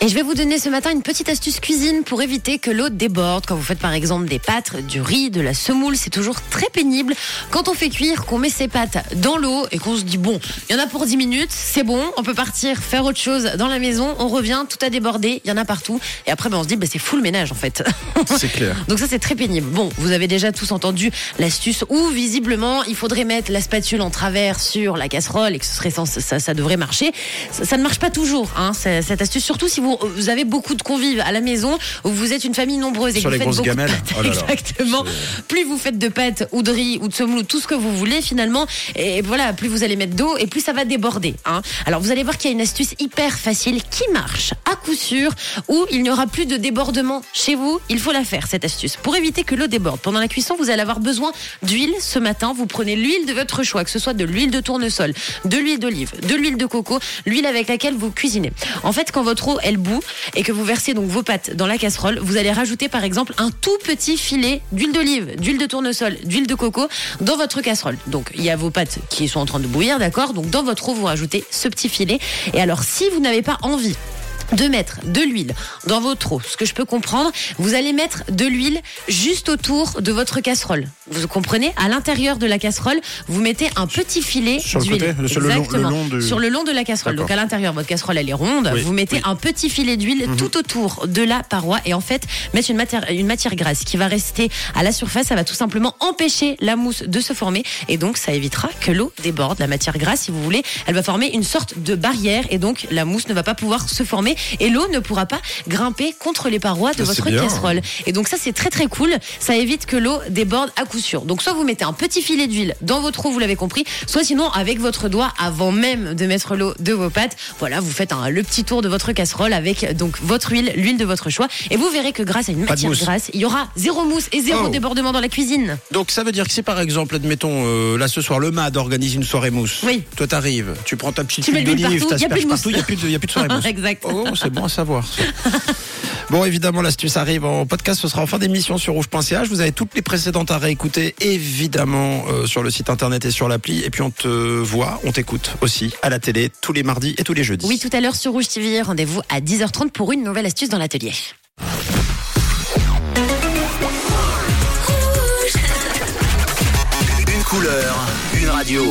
Et je vais vous donner ce matin une petite astuce cuisine pour éviter que l'eau déborde. Quand vous faites par exemple des pâtes, du riz, de la semoule, c'est toujours très pénible. Quand on fait cuire, qu'on met ses pâtes dans l'eau et qu'on se dit bon, il y en a pour 10 minutes, c'est bon, on peut partir faire autre chose dans la maison, on revient, tout a débordé, il y en a partout. Et après, ben, on se dit, ben, c'est full ménage en fait. C'est clair. Donc ça c'est très pénible. Bon, vous avez déjà tous entendu l'astuce où visiblement il faudrait mettre la spatule en travers sur la casserole et que ce serait sens- ça, ça devrait marcher. Ça, ça ne marche pas toujours, hein, cette astuce. Surtout si vous, vous avez beaucoup de convives à la maison ou vous êtes une famille nombreuse et Sur que les vous faites de gamelles. pâtes. Oh là là. Exactement. Plus vous faites de pâtes ou de riz ou de semoule ou tout ce que vous voulez finalement, et voilà, plus vous allez mettre d'eau et plus ça va déborder. Hein. Alors vous allez voir qu'il y a une astuce hyper facile qui marche à coup sûr où il n'y aura plus de débordement chez vous. Il faut la faire cette astuce pour éviter que l'eau déborde. Pendant la cuisson, vous allez avoir besoin d'huile ce matin. Vous prenez l'huile de votre choix, que ce soit de l'huile de tournesol, de l'huile d'olive, de l'huile de coco, l'huile avec laquelle vous cuisinez. En fait, quand votre eau elle bout et que vous versez donc vos pâtes dans la casserole, vous allez rajouter par exemple un tout petit filet d'huile d'olive, d'huile de tournesol, d'huile de coco dans votre casserole. Donc il y a vos pâtes qui sont en train de bouillir, d'accord? Donc dans votre eau, vous rajoutez ce petit filet. Et alors si vous n'avez pas envie de mettre de l'huile dans votre eau, ce que je peux comprendre, vous allez mettre de l'huile juste autour de votre casserole. Vous comprenez? À l'intérieur de la casserole, vous mettez un petit filet Sur le d'huile. côté Sur le long- le Exactement. long de- Sur le long de la casserole. Donc à l'intérieur, votre casserole elle est ronde. Oui, Vous mettez oui. Mhm. un petit filet d'huile tout autour de la paroi et en fait mettre une matière, une matière grasse qui va rester à la surface. Ça va tout simplement empêcher la mousse de se former et donc ça évitera que l'eau déborde. La matière grasse, si vous voulez, elle va former une sorte de barrière et donc la mousse ne va pas pouvoir se former et l'eau ne pourra pas grimper contre les parois de Ça, votre casserole. Et donc ça c'est très très cool. Ça évite que l'eau déborde à coup sûr. Donc soit vous mettez un petit filet d'huile dans votre eau, vous l'avez compris, soit sinon avec votre doigt avant même de mettre l'eau de vos pâtes, voilà, vous faites un, le petit tour de votre casserole avec donc votre huile, l'huile de votre choix, et vous verrez que grâce à une matière grasse, il y aura zéro mousse et zéro Oh. débordement dans la cuisine. Donc ça veut dire que si par exemple, admettons, euh, là ce soir, le MAD organise une soirée mousse. Oui. Toi t'arrives, tu prends ta petite Tu huile d'olive, partout, y a plus de mousse. partout, il n'y a, plus de- y a plus de soirée mousse. exact. Oh, c'est bon à savoir. ça. Bon, évidemment, l'astuce arrive en podcast. Ce sera en fin d'émission sur rouge.ch. Vous avez toutes les précédentes à réécouter, évidemment, euh, sur le site internet et sur l'appli. Et puis, on te voit, on t'écoute aussi à la télé tous les mardis et tous les jeudis. Oui, tout à l'heure sur Rouge TV, rendez-vous à 10h30 pour une nouvelle astuce dans l'atelier. Une couleur, une radio.